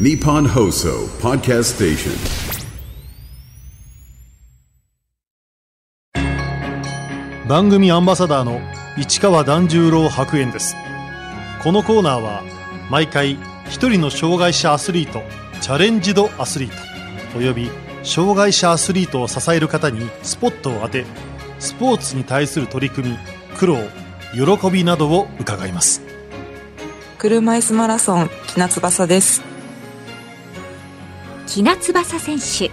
Nippon Hoso Podcast Station. 番組アンバサダーの市川團十郎白猿です。このコーナーは毎回一人の障害者アスリートチャレンジドアスリートおよび障害者アスリートを支える方にスポットを当てスポーツに対する取り組み苦労喜びなどを伺います。車椅子マラソン木夏翼です木夏翼選手。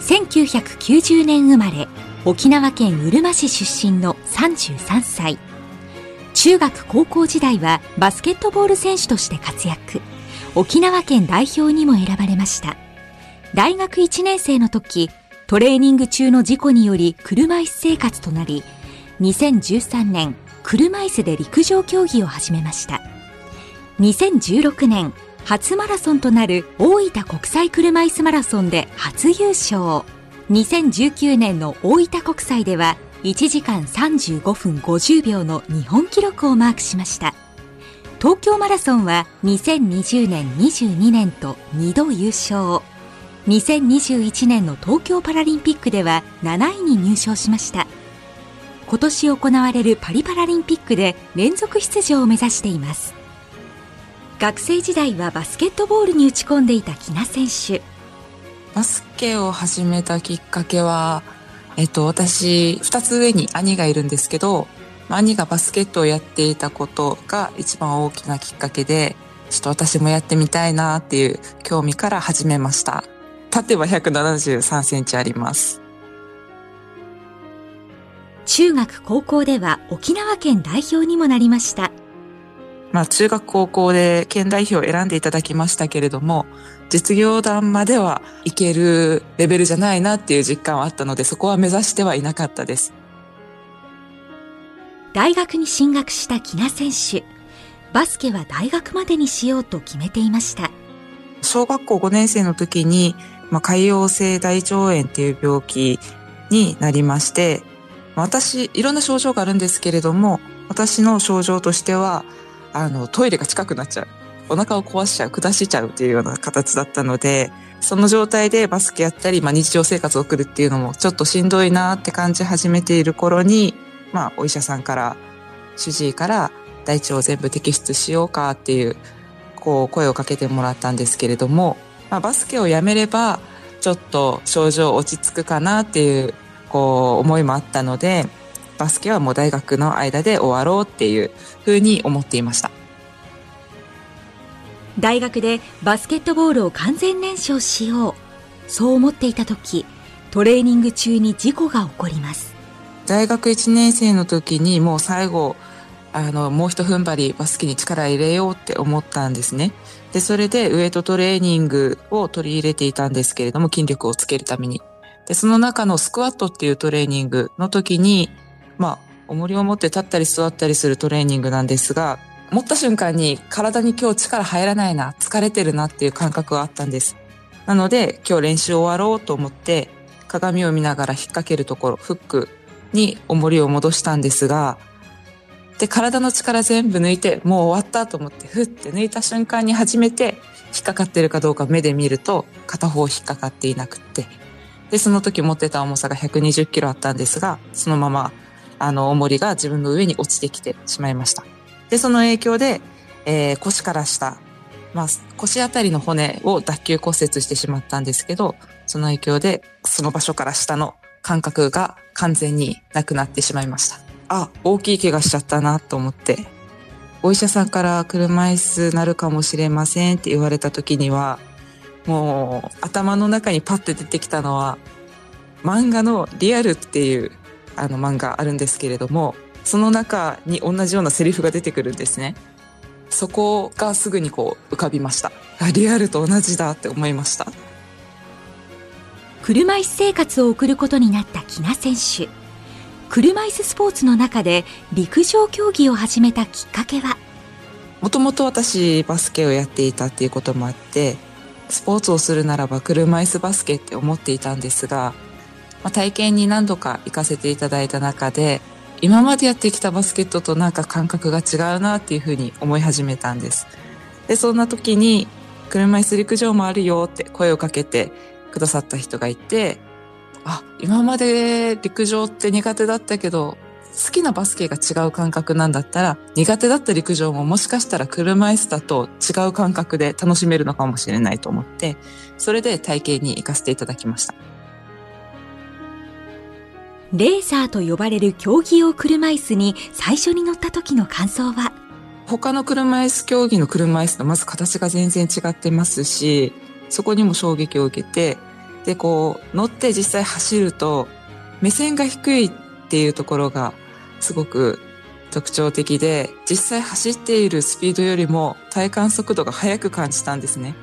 1990年生まれ沖縄県うるま市出身の33歳。中学高校時代はバスケットボール選手として活躍。沖縄県代表にも選ばれました。大学1年生の時トレーニング中の事故により車椅子生活となり2013年車椅子で陸上競技を始めました。2016年初マラソンとなる大分国際車椅子マラソンで初優勝。2019年の大分国際では1時間35分50秒の日本記録をマークしました。東京マラソンは2020年22年と2度優勝。2021年の東京パラリンピックでは7位に入賞しました。今年行われるパリパラリンピックで連続出場を目指しています。学生時代はバスケットボールに打ち込んでいた木名選手バスケを始めたきっかけは、えっと、私、二つ上に兄がいるんですけど、兄がバスケットをやっていたことが一番大きなきっかけで、ちょっと私もやってみたいなっていう興味から始めました。縦は173センチあります。中学高校では沖縄県代表にもなりました。まあ中学高校で県代表を選んでいただきましたけれども、実業団まではいけるレベルじゃないなっていう実感はあったので、そこは目指してはいなかったです。大学に進学した木名選手。バスケは大学までにしようと決めていました。小学校5年生の時に、まあ、潰瘍性大腸炎っていう病気になりまして、私、いろんな症状があるんですけれども、私の症状としては、あの、トイレが近くなっちゃう。お腹を壊しちゃう、下しちゃうっていうような形だったので、その状態でバスケやったり、まあ、日常生活を送るっていうのもちょっとしんどいなって感じ始めている頃に、まあ、お医者さんから、主治医から大腸を全部摘出しようかっていう、こう、声をかけてもらったんですけれども、まあ、バスケをやめれば、ちょっと症状落ち着くかなっていうこう思いもあったのでバスケはもう大学の間で終わろうっていうふうに思っていました。大学でバスケットボールを完全燃焼しよう。そう思っていた時トレーニング中に事故が起こります。大学1年生の時にもう最後あのもう一踏ん張りバスケに力入れようって思ったんですね。でそれでウエイトトレーニングを取り入れていたんですけれども筋力をつけるために。で、その中のスクワットっていうトレーニングの時に、まあ、重りを持って立ったり座ったりするトレーニングなんですが、持った瞬間に体に今日力入らないな、疲れてるなっていう感覚があったんです。なので、今日練習終わろうと思って、鏡を見ながら引っ掛けるところ、フックに重りを戻したんですが、で、体の力全部抜いて、もう終わったと思って、ふって抜いた瞬間に初めて、引っかかってるかどうか目で見ると、片方引っかかっていなくって、で、その時持ってた重さが120キロあったんですが、そのまま、あの、重りが自分の上に落ちてきてしまいました。で、その影響で、えー、腰から下、まあ、腰あたりの骨を脱臼骨折してしまったんですけど、その影響で、その場所から下の感覚が完全になくなってしまいました。あ、大きい怪我しちゃったなと思って、お医者さんから車椅子なるかもしれませんって言われた時には、もう頭の中にパッて出てきたのは漫画の「リアル」っていうあの漫画あるんですけれどもその中に同じようなセリフが出てくるんですね。そこがすぐにこう浮かびました。あリアルと同じだって思いました。車椅子生活を送ることになった木名選手。車椅子スポーツの中で陸上競技を始めたきっかけは？もともと私バスケをやっていたっていうこともあってスポーツをするならば車椅子バスケって思っていたんですが、まあ、体験に何度か行かせていただいた中で今までやってきたバスケットとなんか感覚が違うなっていうふうに思い始めたんです。で、そんな時に車椅子陸上もあるよって声をかけてくださった人がいて、あ、今まで陸上って苦手だったけど、好きなバスケが違う感覚なんだったら、苦手だった陸上ももしかしたら車椅子だと違う感覚で楽しめるのかもしれないと思って、それで体験に行かせていただきました。レーサーと呼ばれる競技用車椅子に最初に乗った時の感想は？他の車椅子競技の車椅子とまず形が全然違ってますし、そこにも衝撃を受けて、で、こう、乗って実際走ると、目線が低いっていうところがすごく特徴的で、実際走っているスピードよりも体感速度が速く感じたんですね。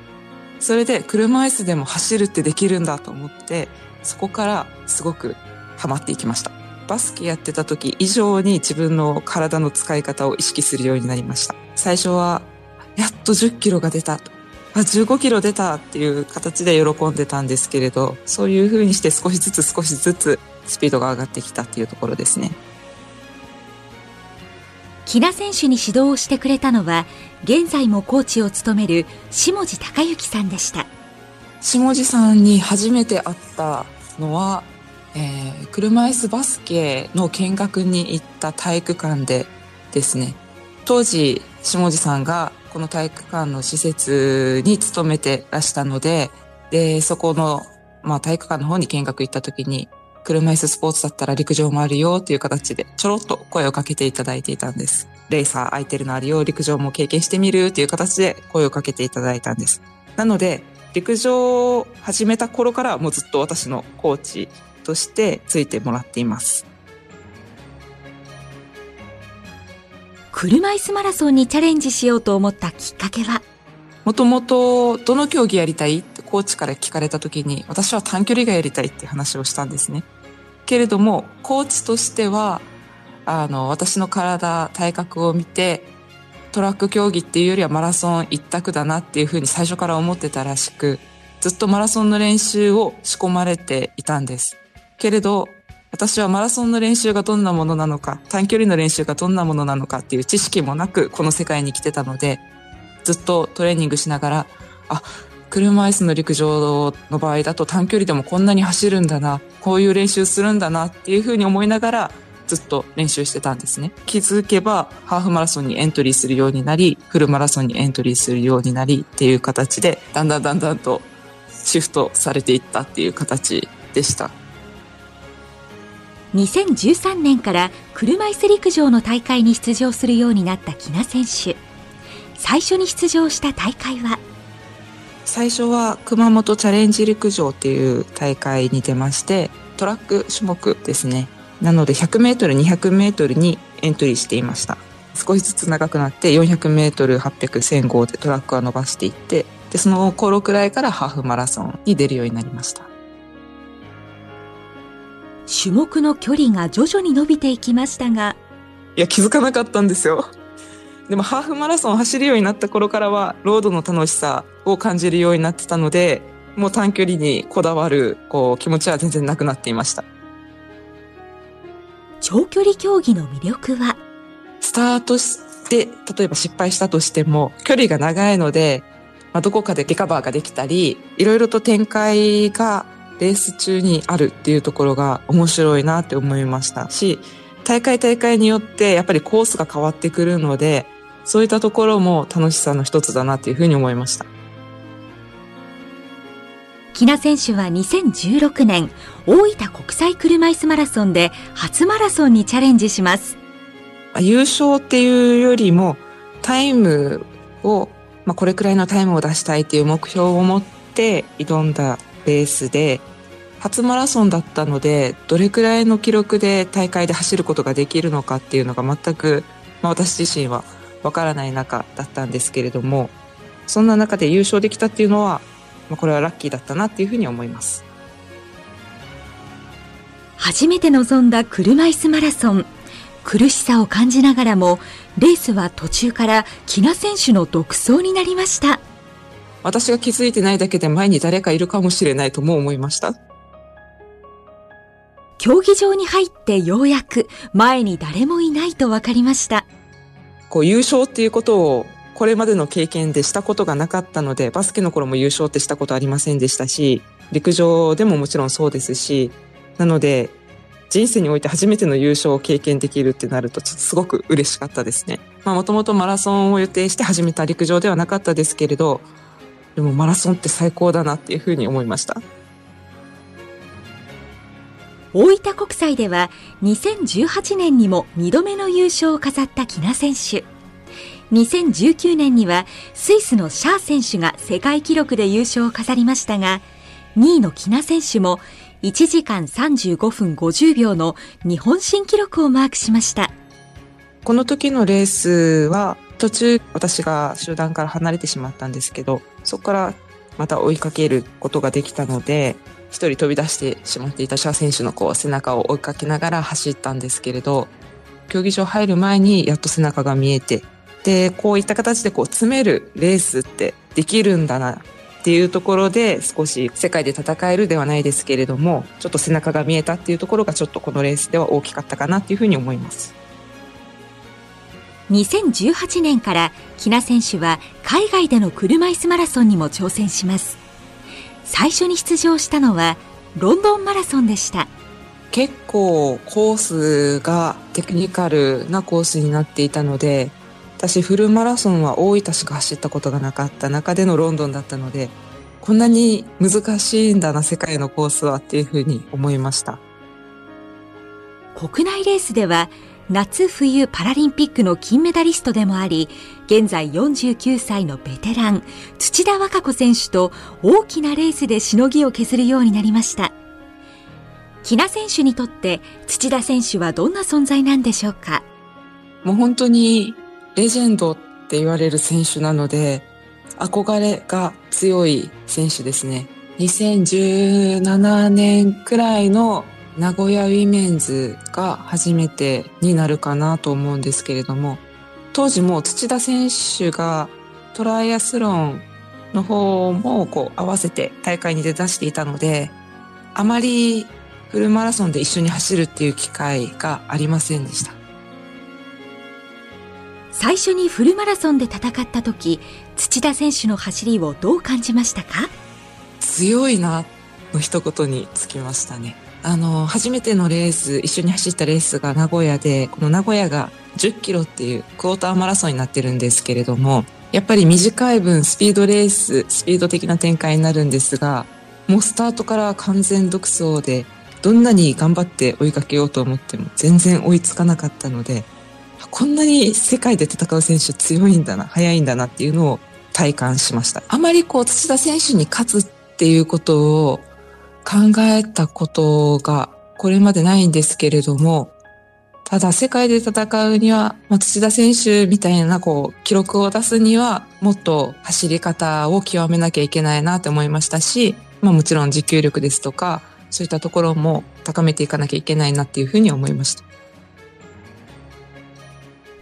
それで車椅子でも走るってできるんだと思って、そこからすごくハマっていきました。バスケやってた時以上に自分の体の使い方を意識するようになりました。最初は、やっと10キロが出たと。あ、15キロ出たっていう形で喜んでたんですけれど、そういう風にして少しずつ少しずつスピードが上がってきたっていうところですね。木名選手に指導をしてくれたのは、現在もコーチを務める下地隆之さんでした。下地さんに初めて会ったのは、えー、車椅子バスケの見学に行った体育館でですね、当時、下地さんがこの体育館の施設に勤めてらしたので、で、そこの、まあ体育館の方に見学行った時に、車椅子スポーツだったら陸上もあるよっていう形でちょろっと声をかけていただいていたんです。レーサー空いてるのあるよ、陸上も経験してみるっていう形で声をかけていただいたんです。なので、陸上を始めた頃からもうずっと私のコーチとしてついてもらっています。車椅子マラソンにチャレンジしようと思ったきっかけは？もともとどの競技やりたいってコーチから聞かれた時に私は短距離がやりたいって話をしたんですね。けれどもコーチとしてはあの私の体体格を見てトラック競技っていうよりはマラソン一択だなっていうふうに最初から思ってたらしくずっとマラソンの練習を仕込まれていたんです。けれど、私はマラソンの練習がどんなものなのか、短距離の練習がどんなものなのかっていう知識もなく、この世界に来てたので、ずっとトレーニングしながら、あ、車椅子の陸上の場合だと短距離でもこんなに走るんだな、こういう練習するんだなっていうふうに思いながら、ずっと練習してたんですね。気づけば、ハーフマラソンにエントリーするようになり、フルマラソンにエントリーするようになりっていう形で、だんだんだんだんとシフトされていったっていう形でした。2013年から車椅子陸上の大会に出場するようになった木名選手。最初に出場した大会は？最初は熊本チャレンジ陸上っていう大会に出ましてトラック種目ですね。なので 100m200m にエントリーしていました。少しずつ長くなって 400m800-1000 でトラックは伸ばしていってでその頃くらいからハーフマラソンに出るようになりました。種目の距離が徐々に伸びていきましたが。いや気づかなかったんですよ。でもハーフマラソンを走るようになった頃からはロードの楽しさを感じるようになってたのでもう短距離にこだわるこう気持ちは全然なくなっていました。長距離競技の魅力は？スタートして例えば失敗したとしても距離が長いので、まあ、どこかでリカバーができたりいろいろと展開がレース中にあるっていうところが面白いなって思いましたし、大会大会によってやっぱりコースが変わってくるので、そういったところも楽しさの一つだなっていうふうに思いました。木名選手は2016年、大分国際車椅子マラソンで初マラソンにチャレンジします。優勝っていうよりも、タイムを、まあ、これくらいのタイムを出したいっていう目標を持って挑んだレースで、初マラソンだったので、どれくらいの記録で大会で走ることができるのかっていうのが全く、まあ、私自身はわからない中だったんですけれども、そんな中で優勝できたっていうのは、まあ、これはラッキーだったなっていうふうに思います。初めて臨んだ車椅子マラソン。苦しさを感じながらも、レースは途中から木名選手の独走になりました。私が気づいてないだけで前に誰かいるかもしれないとも思いました。競技場に入ってようやく前に誰もいないと分かりました。こう優勝っていうことをこれまでの経験でしたことがなかったので、バスケの頃も優勝ってしたことありませんでしたし、陸上でももちろんそうですし、なので、人生において初めての優勝を経験できるってなると、ちょっとすごく嬉しかったですね。まあもともとマラソンを予定して始めた陸上ではなかったですけれど、でもマラソンって最高だなっていうふうに思いました。大分国際では2018年にも2度目の優勝を飾った木名選手。2019年にはスイスのシャー選手が世界記録で優勝を飾りましたが、2位の木名選手も1時間35分50秒の日本新記録をマークしました。この時のレースは途中私が集団から離れてしまったんですけど、そこからまた追いかけることができたので、一人飛び出してしまっていたシャー選手のこう背中を追いかけながら走ったんですけれど、競技場入る前にやっと背中が見えて、で、こういった形でこう詰めるレースってできるんだなっていうところで少し世界で戦えるではないですけれども、ちょっと背中が見えたっていうところがちょっとこのレースでは大きかったかなっていうふうに思います。2018年から木名選手は海外での車椅子マラソンにも挑戦します。最初に出場したのはロンドンマラソンでした結構コースがテクニカルなコースになっていたので私フルマラソンは大分しか走ったことがなかった中でのロンドンだったのでこんなに難しいんだな世界のコースはっていうふうに思いました国内レースでは夏冬パラリンピックの金メダリストでもあり、現在49歳のベテラン、土田和歌子選手と大きなレースでしのぎを削るようになりました。喜納選手にとって土田選手はどんな存在なんでしょうか？もう本当にレジェンドって言われる選手なので、憧れが強い選手ですね。2017年くらいの名古屋ウィメンズが初めてになるかなと思うんですけれども、当時も土田選手がトライアスロンの方もこう合わせて大会に出だしていたので、あまりフルマラソンで一緒に走るっていう機会がありませんでした。最初にフルマラソンで戦った時、土田選手の走りをどう感じましたか？強いなの一言につきましたね。あの、初めてのレース、一緒に走ったレースが名古屋で、この名古屋が10キロっていうクォーターマラソンになってるんですけれども、やっぱり短い分スピードレース、スピード的な展開になるんですが、もうスタートから完全独走で、どんなに頑張って追いかけようと思っても全然追いつかなかったので、こんなに世界で戦う選手強いんだな、速いんだなっていうのを体感しました。あまりこう土田選手に勝つっていうことを考えたことがこれまでないんですけれども、ただ世界で戦うには、まあ、土田選手みたいなこう記録を出すにはもっと走り方を極めなきゃいけないなと思いましたし、まあもちろん持久力ですとか、そういったところも高めていかなきゃいけないなっていうふうに思いました。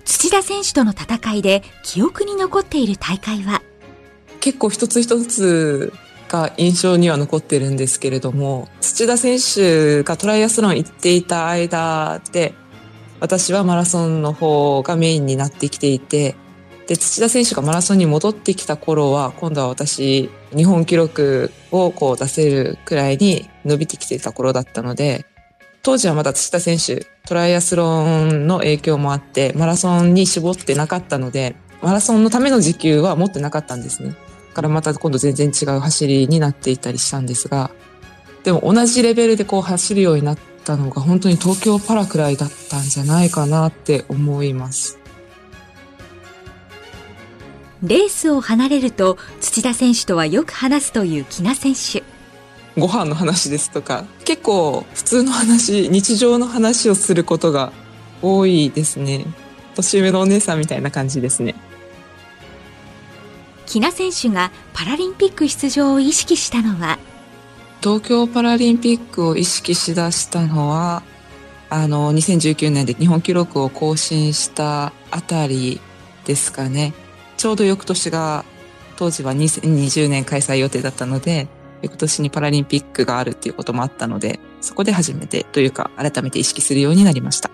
土田選手との戦いで記憶に残っている大会は？結構一つ一つが印象には残ってるんですけれども、土田選手がトライアスロン行っていた間で、私はマラソンの方がメインになってきていて、で、土田選手がマラソンに戻ってきた頃は、今度は私、日本記録をこう出せるくらいに伸びてきていた頃だったので、当時はまだ土田選手、トライアスロンの影響もあって、マラソンに絞ってなかったので、マラソンのための時給は持ってなかったんですね。からまた今度全然違う走りになっていたりしたんですが、でも同じレベルでこう走るようになったのが本当に東京パラくらいだったんじゃないかなって思います。レースを離れると土田選手とはよく話すという木名選手。ご飯の話ですとか、結構普通の話、日常の話をすることが多いですね。年上のお姉さんみたいな感じですね。木名選手がパラリンピック出場を意識したのは？東京パラリンピックを意識しだしたのはあの2019年で日本記録を更新したあたりですかね。ちょうど翌年が当時は2020年開催予定だったので翌年にパラリンピックがあるっていうこともあったのでそこで初めてというか改めて意識するようになりました。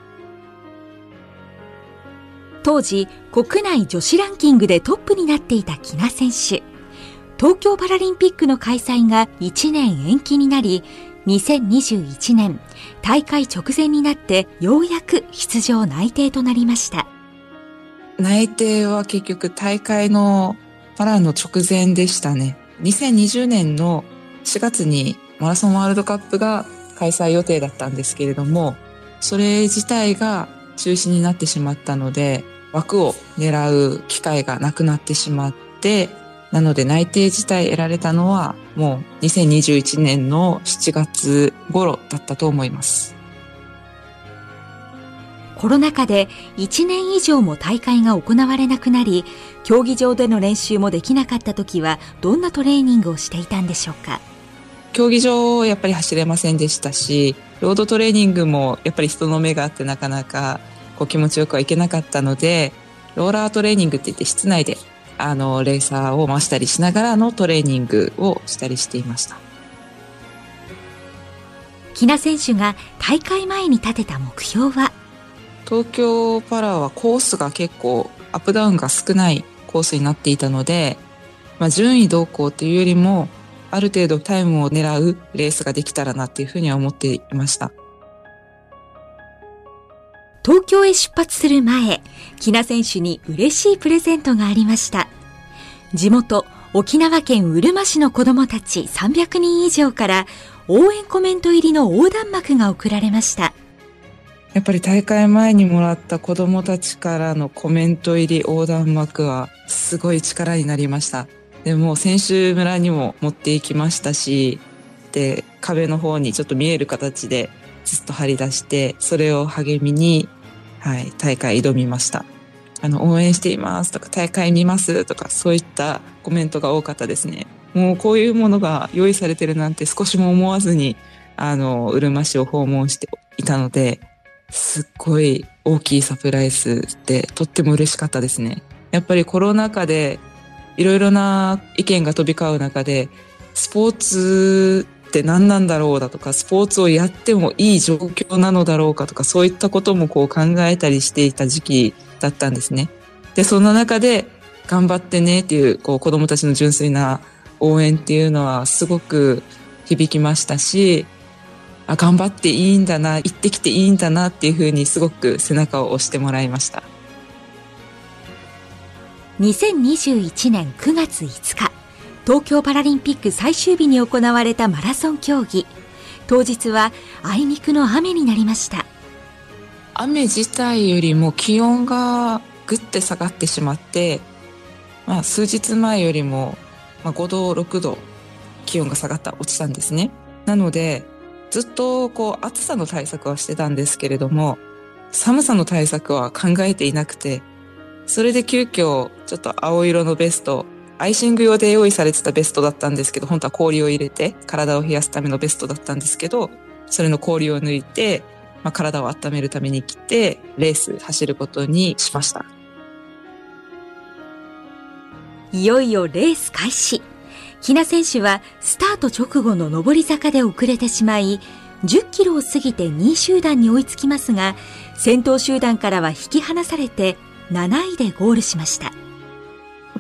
当時、国内女子ランキングでトップになっていた木名選手。東京パラリンピックの開催が1年延期になり、2021年、大会直前になってようやく出場内定となりました。内定は結局大会のパラの直前でしたね。2020年の4月にマラソンワールドカップが開催予定だったんですけれども、それ自体が中止になってしまったので、枠を狙う機会がなくなってしまって、なので内定自体得られたのはもう2021年の7月頃だったと思います。コロナ禍で1年以上も大会が行われなくなり、競技場での練習もできなかった時はどんなトレーニングをしていたんでしょうか？競技場やっぱり走れませんでしたし、ロードトレーニングもやっぱり人の目があってなかなかこう気持ちよくはいけなかったので、ローラートレーニングって言って室内であのレーサーを回したりしながらのトレーニングをしたりしていました。木名選手が大会前に立てた目標は？東京パラはコースが結構アップダウンが少ないコースになっていたので、まあ、順位動向というよりもある程度タイムを狙うレースができたらなっていうふうには思っていました。東京へ出発する前、木名選手に嬉しいプレゼントがありました。地元、沖縄県うるま市の子供たち300人以上から応援コメント入りの横断幕が送られました。やっぱり大会前にもらった子供たちからのコメント入り横断幕はすごい力になりました。でも選手村にも持っていきましたし、で、壁の方にちょっと見える形でずっと張り出して、それを励みにはい、大会挑みました。あの、応援していますとか、大会見ますとか、そういったコメントが多かったですね。もうこういうものが用意されてるなんて少しも思わずに、あの、うるま市を訪問していたので、すっごい大きいサプライズでとっても嬉しかったですね。やっぱりコロナ禍でいろいろな意見が飛び交う中で、スポーツって何なんだろうだとか、スポーツをやってもいい状況なのだろうかとか、そういったこともこう考えたりしていた時期だったんですね。で、そんな中で、頑張ってねっていう、こう子供たちの純粋な応援っていうのはすごく響きましたし、あ、頑張っていいんだな、行ってきていいんだなっていうふうにすごく背中を押してもらいました。2021年9月5日、東京パラリンピック最終日に行われたマラソン競技。当日はあいにくの雨になりました。雨自体よりも気温がぐって下がってしまって、まあ、数日前よりも5度6度気温が下がった落ちたんですね。なのでずっとこう暑さの対策はしてたんですけれども寒さの対策は考えていなくてそれで急遽ちょっと青色のベストアイシング用で用意されてたベストだったんですけど、本当は氷を入れて体を冷やすためのベストだったんですけど、それの氷を抜いて、まあ、体を温めるために来て、レース走ることにしました。いよいよレース開始。ひな選手はスタート直後の上り坂で遅れてしまい、10キロを過ぎて2位集団に追いつきますが、先頭集団からは引き離されて7位でゴールしました。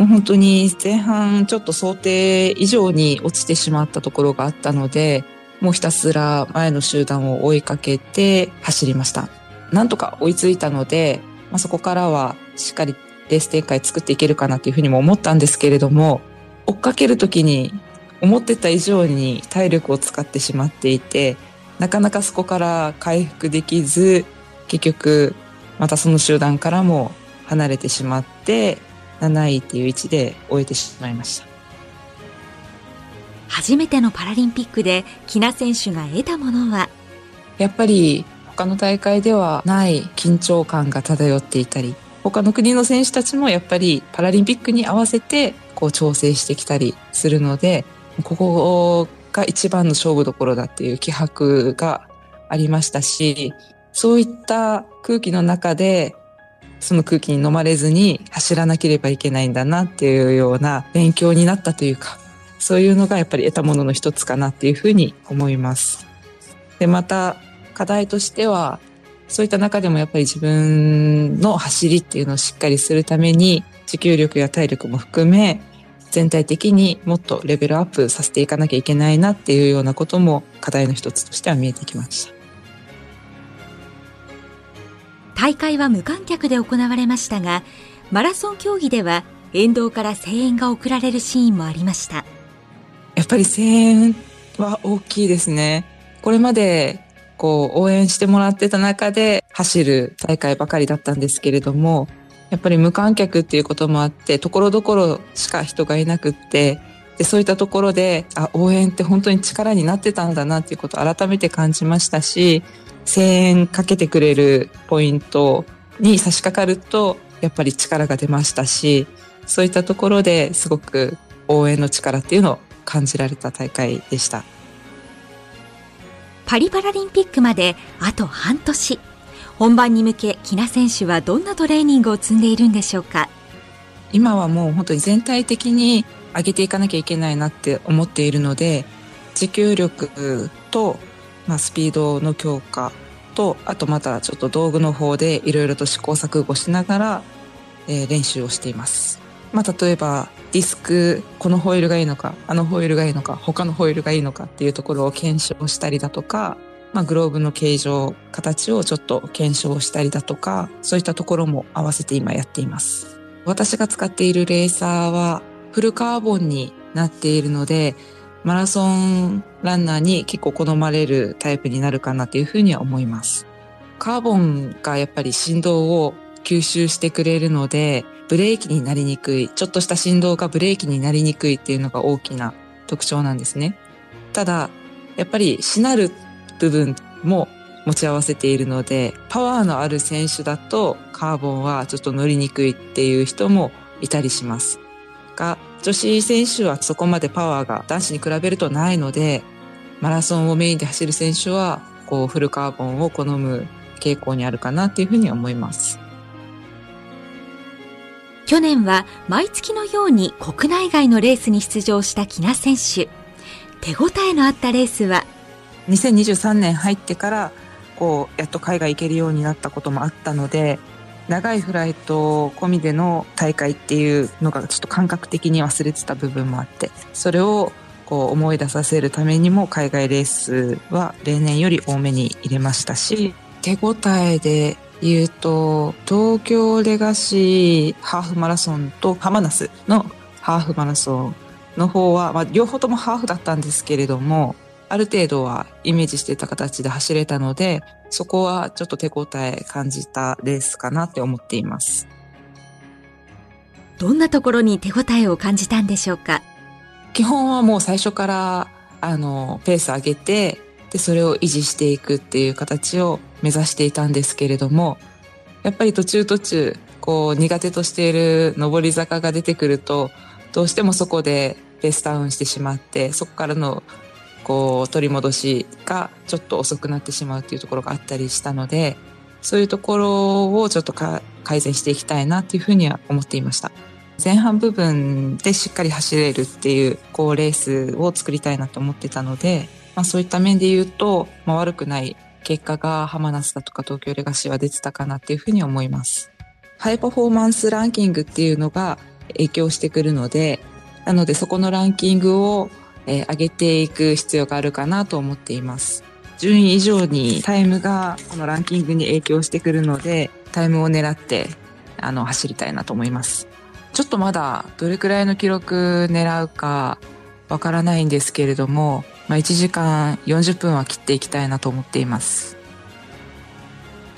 本当に前半ちょっと想定以上に落ちてしまったところがあったので、もうひたすら前の集団を追いかけて走りました。なんとか追いついたので、まあ、そこからはしっかりレース展開作っていけるかなというふうにも思ったんですけれども、追っかけるときに思ってた以上に体力を使ってしまっていて、なかなかそこから回復できず、結局またその集団からも離れてしまって、7位っていう位置で終えてしまいました。初めてのパラリンピックで木名選手が得たものは？やっぱり他の大会ではない緊張感が漂っていたり他の国の選手たちもやっぱりパラリンピックに合わせてこう調整してきたりするのでここが一番の勝負どころだっていう気迫がありましたしそういった空気の中でその空気に飲まれずに走らなければいけないんだなっていうような勉強になったというか、そういうのがやっぱり得たものの一つかなっていうふうに思います。で、また課題としては、そういった中でもやっぱり自分の走りっていうのをしっかりするために、持久力や体力も含め、全体的にもっとレベルアップさせていかなきゃいけないなっていうようなことも課題の一つとしては見えてきました。大会は無観客で行われましたが、マラソン競技では沿道から声援が送られるシーンもありました。やっぱり声援は大きいですね。これまでこう応援してもらってた中で走る大会ばかりだったんですけれども、やっぱり無観客っていうこともあって、ところどころしか人がいなくって、で、そういったところで、あ、応援って本当に力になってたんだなっていうことを改めて感じましたし、声援かけてくれるポイントに差し掛かると、やっぱり力が出ましたし、そういったところですごく応援の力っていうのを感じられた大会でした。パリパラリンピックまであと半年。本番に向け、木名選手はどんなトレーニングを積んでいるんでしょうか？今はもう本当に全体的に上げていかなきゃいけないなって思っているので、持久力と、まあ、スピードの強化と、あとまたちょっと道具の方でいろいろと試行錯誤しながら、えー、練習をしています。まあ、例えばディスクこのホイールがいいのかあのホイールがいいのか他のホイールがいいのかっていうところを検証したりだとか、まあ、グローブの形状形をちょっと検証したりだとかそういったところも合わせて今やっています私が使っているレーサーはフルカーボンになっているのでマラソンランナーに結構好まれるタイプになるかなというふうには思いますカーボンがやっぱり振動を吸収してくれるのでブレーキになりにくい、ちょっとした振動がブレーキになりにくいっていうのが大きな特徴なんですね。ただ、やっぱりしなる部分も持ち合わせているので、パワーのある選手だとカーボンはちょっと乗りにくいっていう人もいたりします。が、女子選手はそこまでパワーが男子に比べるとないので、マラソンをメインで走る選手は、こうフルカーボンを好む傾向にあるかなっていうふうに思います。去年は毎月のように国内外のレースに出場した木名選手。手応えのあったレースは？2023年入ってからこうやっと海外行けるようになったこともあったので長いフライト込みでの大会っていうのがちょっと感覚的に忘れてた部分もあってそれをこう思い出させるためにも海外レースは例年より多めに入れましたし手応えで言うと、東京レガシーハーフマラソンとハマナスのハーフマラソンの方は、まあ、両方ともハーフだったんですけれども、ある程度はイメージしてた形で走れたので、そこはちょっと手応え感じたレースかなって思っています。どんなところに手応えを感じたんでしょうか？基本はもう最初から、あの、ペース上げて、で、それを維持していくっていう形を目指していたんですけれども、やっぱり途中途中、こう苦手としている上り坂が出てくると、どうしてもそこでペースダウンしてしまって、そこからのこう取り戻しがちょっと遅くなってしまうっていうところがあったりしたので、そういうところをちょっと改善していきたいなっていうふうには思っていました。前半部分でしっかり走れるっていうこうレースを作りたいなと思ってたので、まあ、そういった面で言うと、まあ、悪くない結果がハマナスだとか東京レガシーは出てたかなっていうふうに思います。ハイパフォーマンスランキングっていうのが影響してくるので、なのでそこのランキングを、え上げていく必要があるかなと思っています。順位以上にタイムがこのランキングに影響してくるので、タイムを狙ってあの走りたいなと思います。ちょっとまだどれくらいの記録狙うかわからないんですけれども、まあ、1時間40分は切っていきたいなと思っています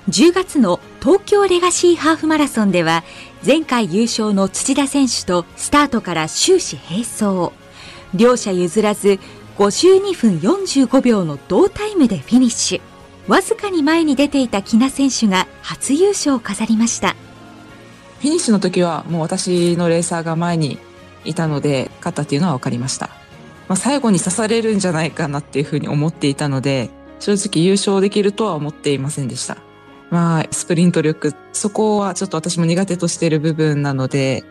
10月の東京レガシーハーフマラソンでは前回優勝の土田選手とスタートから終始並走両者譲らず52分45秒の同タイムでフィニッシュ。わずかに前に出ていた木名選手が初優勝を飾りました。フィニッシュの時はもう私のレーサーが前にいたので勝ったっていうのは分かりました。まあ、最後に刺されるんじゃないかなっていうふうに思っていたので、正直優勝できるとは思っていませんでした。まあ、スプリント力、そこはちょっと私も苦手としている部分なので、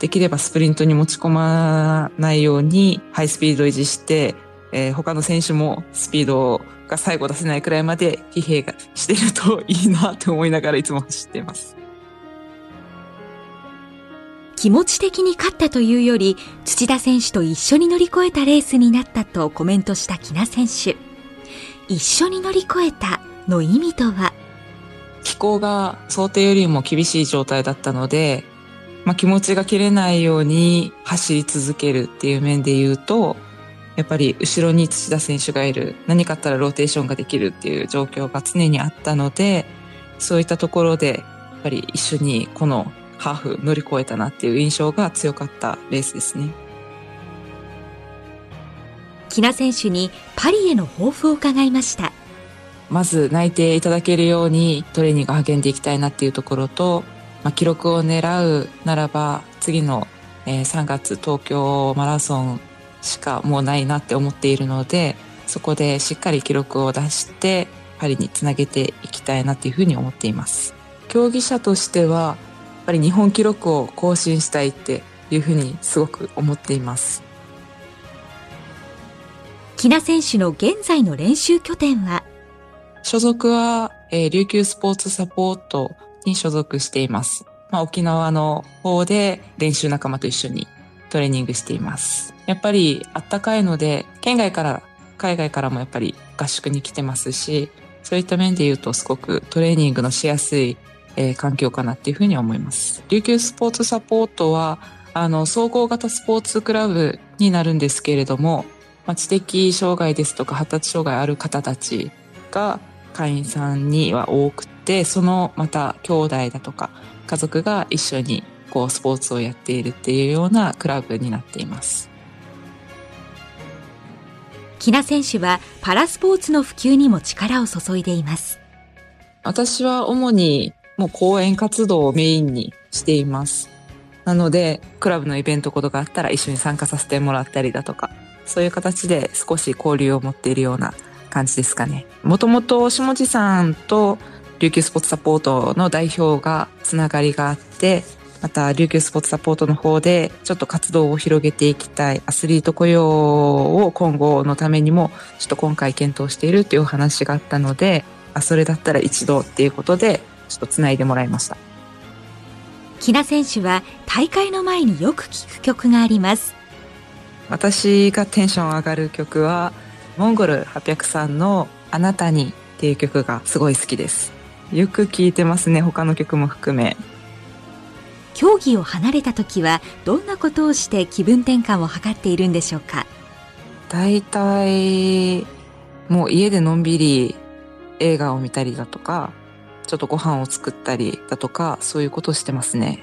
できればスプリントに持ち込まないようにハイスピード維持して、えー、他の選手もスピードが最後出せないくらいまで疲弊がしてるといいなって思いながらいつも走っています。気持ち的に勝ったというより土田選手と一緒に乗り越えたレースになったとコメントした木名選手一緒に乗り越えたの意味とは？気候が想定よりも厳しい状態だったので、まあ、気持ちが切れないように走り続けるっていう面で言うとやっぱり後ろに土田選手がいる何かあったらローテーションができるっていう状況が常にあったのでそういったところでやっぱり一緒にこのハーフ乗り越えたなっていう印象が強かったレースですね。木名選手にパリへの抱負を伺いました。まず内定いただけるようにトレーニング励んでいきたいなっていうところと、まあ、記録を狙うならば次の、えー、3月東京マラソンしかもうないなって思っているのでそこでしっかり記録を出してパリにつなげていきたいなっていうふうに思っています競技者としてはぱり日本記録を更新したいっていうふうにすごく思っています。木名選手の現在の練習拠点は？所属は、えー、琉球スポーツサポートに所属しています。まあ、沖縄の方で練習仲間と一緒にトレーニングしています。やっぱりあったかいので、県外から海外からもやっぱり合宿に来てますし、そういった面で言うとすごくトレーニングのしやすいえー、環境かなっていうふうに思います。琉球スポーツサポートは、あの、総合型スポーツクラブになるんですけれども、まあ、知的障害ですとか発達障害ある方たちが会員さんには多くて、そのまた兄弟だとか家族が一緒にこうスポーツをやっているっていうようなクラブになっています。木名選手はパラスポーツの普及にも力を注いでいます。私は主にもう講演活動をメインにしています。なので、クラブのイベントことがあったら一緒に参加させてもらったりだとか、そういう形で少し交流を持っているような感じですかね。もともと下地さんと琉球スポーツサポートの代表がつながりがあって、また琉球スポーツサポートの方でちょっと活動を広げていきたいアスリート雇用を今後のためにもちょっと今回検討しているっていうお話があったので、あ、それだったら一度っていうことでちょっとつないでもらいました。木名選手は大会の前によく聴く曲があります。私がテンション上がる曲はモンゴル800さんのあなたにっていう曲がすごい好きですよく聴いてますね他の曲も含め競技を離れた時はどんなことをして気分転換を図っているんでしょうか？大体もう家でのんびり映画を見たりだとかちょっとご飯を作ったりだとか、そういうことをしてますね。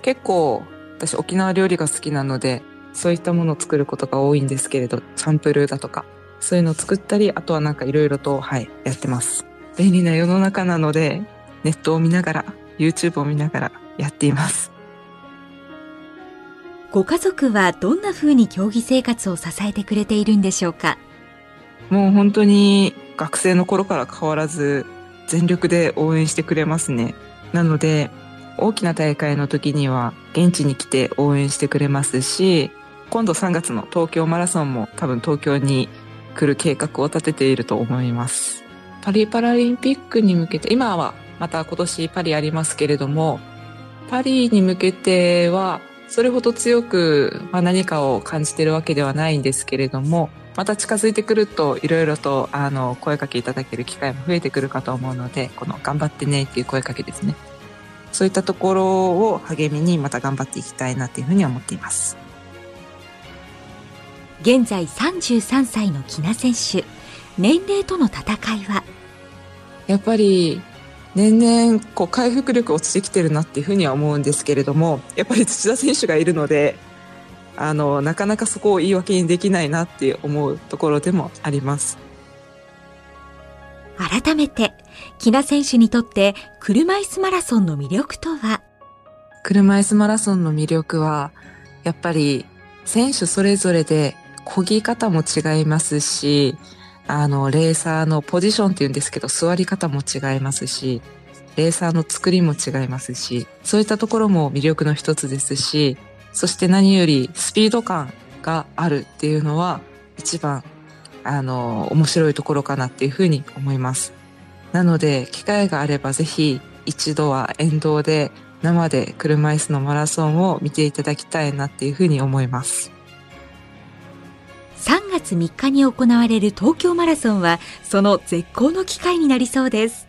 結構、私沖縄料理が好きなので、そういったものを作ることが多いんですけれど、チャンプルーだとか、そういうのを作ったり、あとはなんかいろいろと、はい、やってます。便利な世の中なので、ネットを見ながら、YouTube を見ながらやっています。ご家族はどんな風に競技生活を支えてくれているんでしょうか？もう本当に学生の頃から変わらず全力で応援してくれますね。なので、大きな大会の時には現地に来て応援してくれますし、今度3月の東京マラソンも多分東京に来る計画を立てていると思います。パリパラリンピックに向けて、今はまた今年パリありますけれども、パリに向けてはそれほど強く何かを感じてるわけではないんですけれども、また近づいてくるといろいろとあの声かけいただける機会も増えてくるかと思うのでこの頑張ってねっていう声かけですね。そういったところを励みにまた頑張っていきたいなっていうふうに思っています。現在33歳の木名選手。年齢との戦いはやっぱり年々こう回復力落ちてきてるなっていうふうには思うんですけれどもやっぱり土田選手がいるのであのなかなかそこを言い訳にできないなって思うところでもあります。改めて木田選手にとって車椅子マラソンの魅力とは？車椅子マラソンの魅力はやっぱり選手それぞれで漕ぎ方も違いますしあのレーサーのポジションっていうんですけど座り方も違いますしレーサーの作りも違いますしそういったところも魅力の一つですしそして何よりスピード感があるっていうのは一番あの、面白いところかなっていうふうに思います。なので、機会があればぜひ一度は沿道で生で車椅子のマラソンを見ていただきたいなっていうふうに思います。3月3日に行われる東京マラソンは、その絶好の機会になりそうです。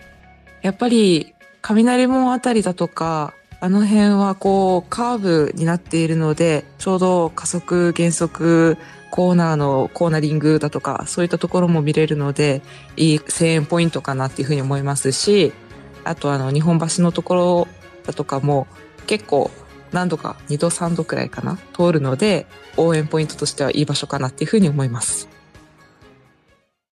やっぱり、雷門あたりだとか、あの辺はこうカーブになっているので、ちょうど加速減速コーナーのコーナリングだとか、そういったところも見れるので、いい声援ポイントかなっていうふうに思いますし、あとあの日本橋のところだとかも結構何度か2度3度くらいかな通るので応援ポイントとしてはいい場所かなっていうふうに思います。